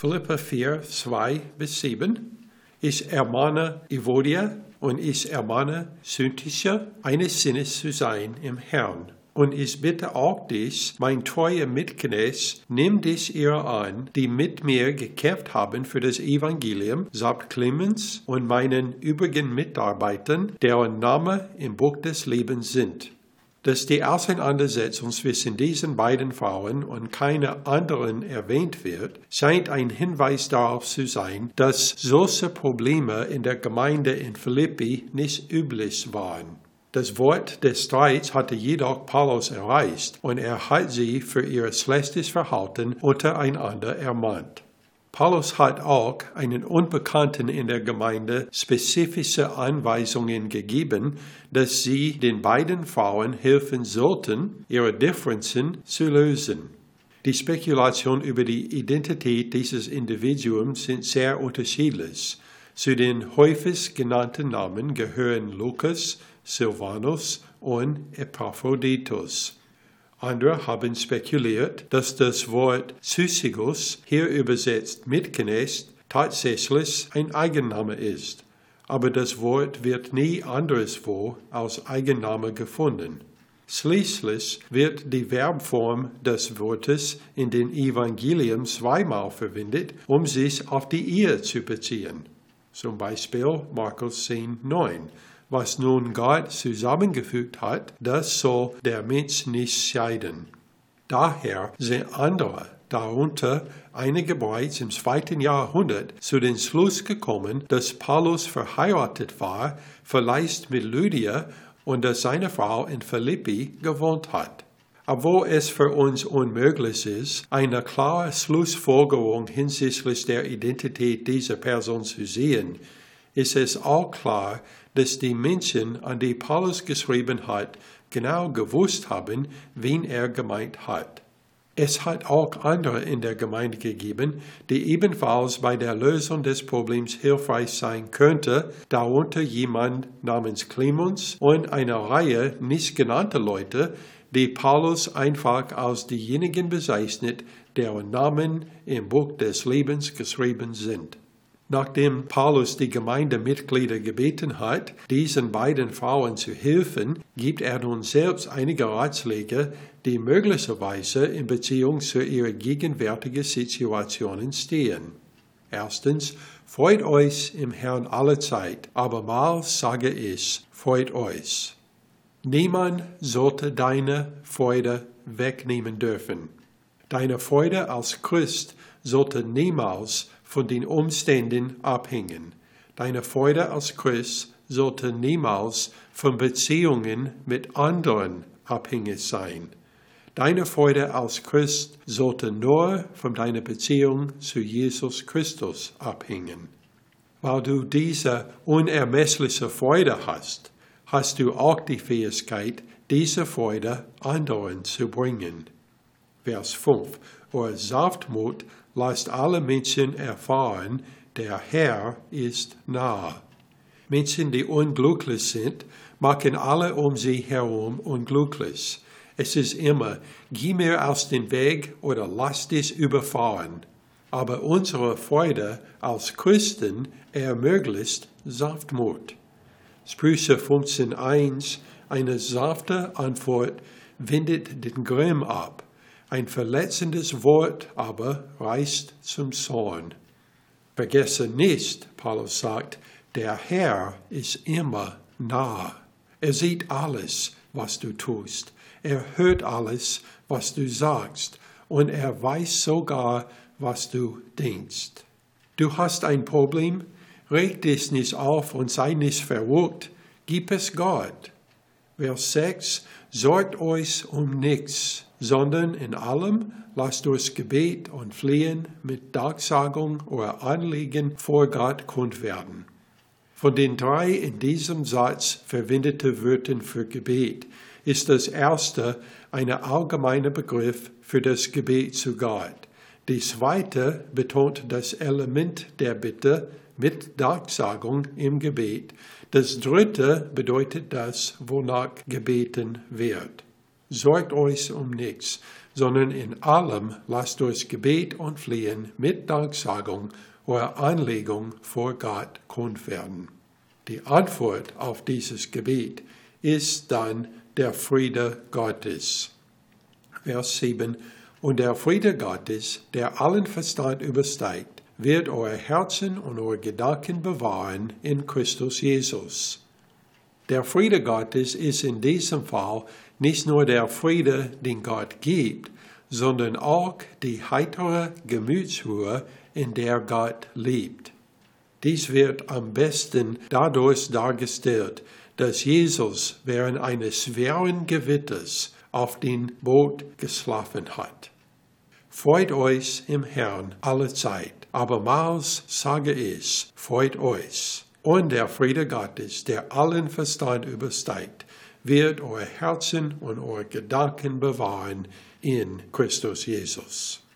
Philippa 4, 2 bis 7. Ich ermahne Evodia und ich ermahne Syntyche, eines Sinnes zu sein im Herrn. Und ich bitte auch dich, mein treuer Mitknecht, nimm dich ihrer an, die mit mir gekämpft haben für das Evangelium, sagt Clemens und meinen übrigen Mitarbeitern, deren Name im Buch des Lebens sind. Dass die Auseinandersetzung zwischen diesen beiden Frauen und keiner anderen erwähnt wird, scheint ein Hinweis darauf zu sein, dass solche Probleme in der Gemeinde in Philippi nicht üblich waren. Das Wort des Streits hatte jedoch Paulus erreicht und er hat sie für ihr schlechtes Verhalten untereinander ermahnt. Paulus hat auch einen Unbekannten in der Gemeinde spezifische Anweisungen gegeben, dass sie den beiden Frauen helfen sollten, ihre Differenzen zu lösen. Die Spekulationen über die Identität dieses Individuums sind sehr unterschiedlich. Zu den häufig genannten Namen gehören Lukas, Silvanus und Epaphroditus. Andere haben spekuliert, dass das Wort Syzygus, hier übersetzt Mitknecht, tatsächlich ein Eigenname ist. Aber das Wort wird nie anderswo als Eigenname gefunden. Schließlich wird die Verbform des Wortes in den Evangelien zweimal verwendet, um sich auf die Ehe zu beziehen. Zum Beispiel Markus 10, 9 was nun Gott zusammengefügt hat, das soll der Mensch nicht scheiden. Daher sind andere, darunter einige bereits im zweiten Jahrhundert, zu dem Schluss gekommen, dass Paulus verheiratet war, vielleicht mit Lydia und dass seine Frau in Philippi gewohnt hat. Obwohl es für uns unmöglich ist, eine klare Schlussfolgerung hinsichtlich der Identität dieser Person zu sehen, ist es auch klar, dass die Menschen, an die Paulus geschrieben hat, genau gewusst haben, wen er gemeint hat. Es hat auch andere in der Gemeinde gegeben, die ebenfalls bei der Lösung des Problems hilfreich sein könnte, darunter jemand namens Clemens und eine Reihe nicht genannter Leute, die Paulus einfach als diejenigen bezeichnet, deren Namen im Buch des Lebens geschrieben sind. Nachdem Paulus die Gemeindemitglieder gebeten hat, diesen beiden Frauen zu helfen, gibt er nun selbst einige Ratschläge, die möglicherweise in Beziehung zu ihrer gegenwärtigen Situation stehen. Erstens, freut euch im Herrn alle Zeit, abermals sage ich, freut euch. Niemand sollte deine Freude wegnehmen dürfen. Deine Freude als Christ sollte niemals von den Umständen abhängen. Deine Freude als Christ sollte niemals von Beziehungen mit anderen abhängig sein. Deine Freude als Christ sollte nur von deiner Beziehung zu Jesus Christus abhängen. Weil du diese unermessliche Freude hast, hast du auch die Fähigkeit, diese Freude anderen zu bringen. Vers 5. Eure Sanftmut lasst alle Menschen erfahren, der Herr ist nah. Menschen, die unglücklich sind, machen alle um sie herum unglücklich. Es ist immer, geh mir aus dem Weg oder lass dich überfahren. Aber unsere Freude als Christen ermöglicht Sanftmut. Sprüche 15.1 Eine sanfte Antwort wendet den Grimm ab. Ein verletzendes Wort aber reißt zum Zorn. Vergesse nicht, Paulus sagt, der Herr ist immer nah. Er sieht alles, was du tust. Er hört alles, was du sagst. Und er weiß sogar, was du denkst. Du hast ein Problem? Reg dich nicht auf und sei nicht verrückt. Gib es Gott. Vers 6. Sorgt euch um nichts sondern in allem lasst durch Gebet und Flehen mit Danksagung euer Anliegen vor Gott kund werden. Von den drei in diesem Satz verwendeten Wörtern für Gebet ist das erste ein allgemeiner Begriff für das Gebet zu Gott. Die zweite betont das Element der Bitte mit Danksagung im Gebet. Das dritte bedeutet das, wonach gebeten wird. Sorgt euch um nichts. sondern in allem lasst durch Gebet und Flehen mit Danksagung eure Anlegung vor Gott kund werden. Die Antwort auf dieses Gebet ist dann der Friede Gottes. Vers 7. Und der Friede Gottes, der allen Verstand übersteigt, wird euer Herzen und eure Gedanken bewahren in Christus Jesus. Der Friede Gottes ist in diesem Fall nicht nur der Friede, den Gott gibt, sondern auch die heitere Gemütsruhe, in der Gott lebt. Dies wird am besten dadurch dargestellt, dass Jesus während eines schweren Gewitters auf dem Boot geschlafen hat. Freut euch im Herrn alle Zeit, abermals sage ich, freut euch. Und der Friede Gottes, der allen Verstand übersteigt, wird euer Herzen und eure Gedanken bewahren in Christus Jesus.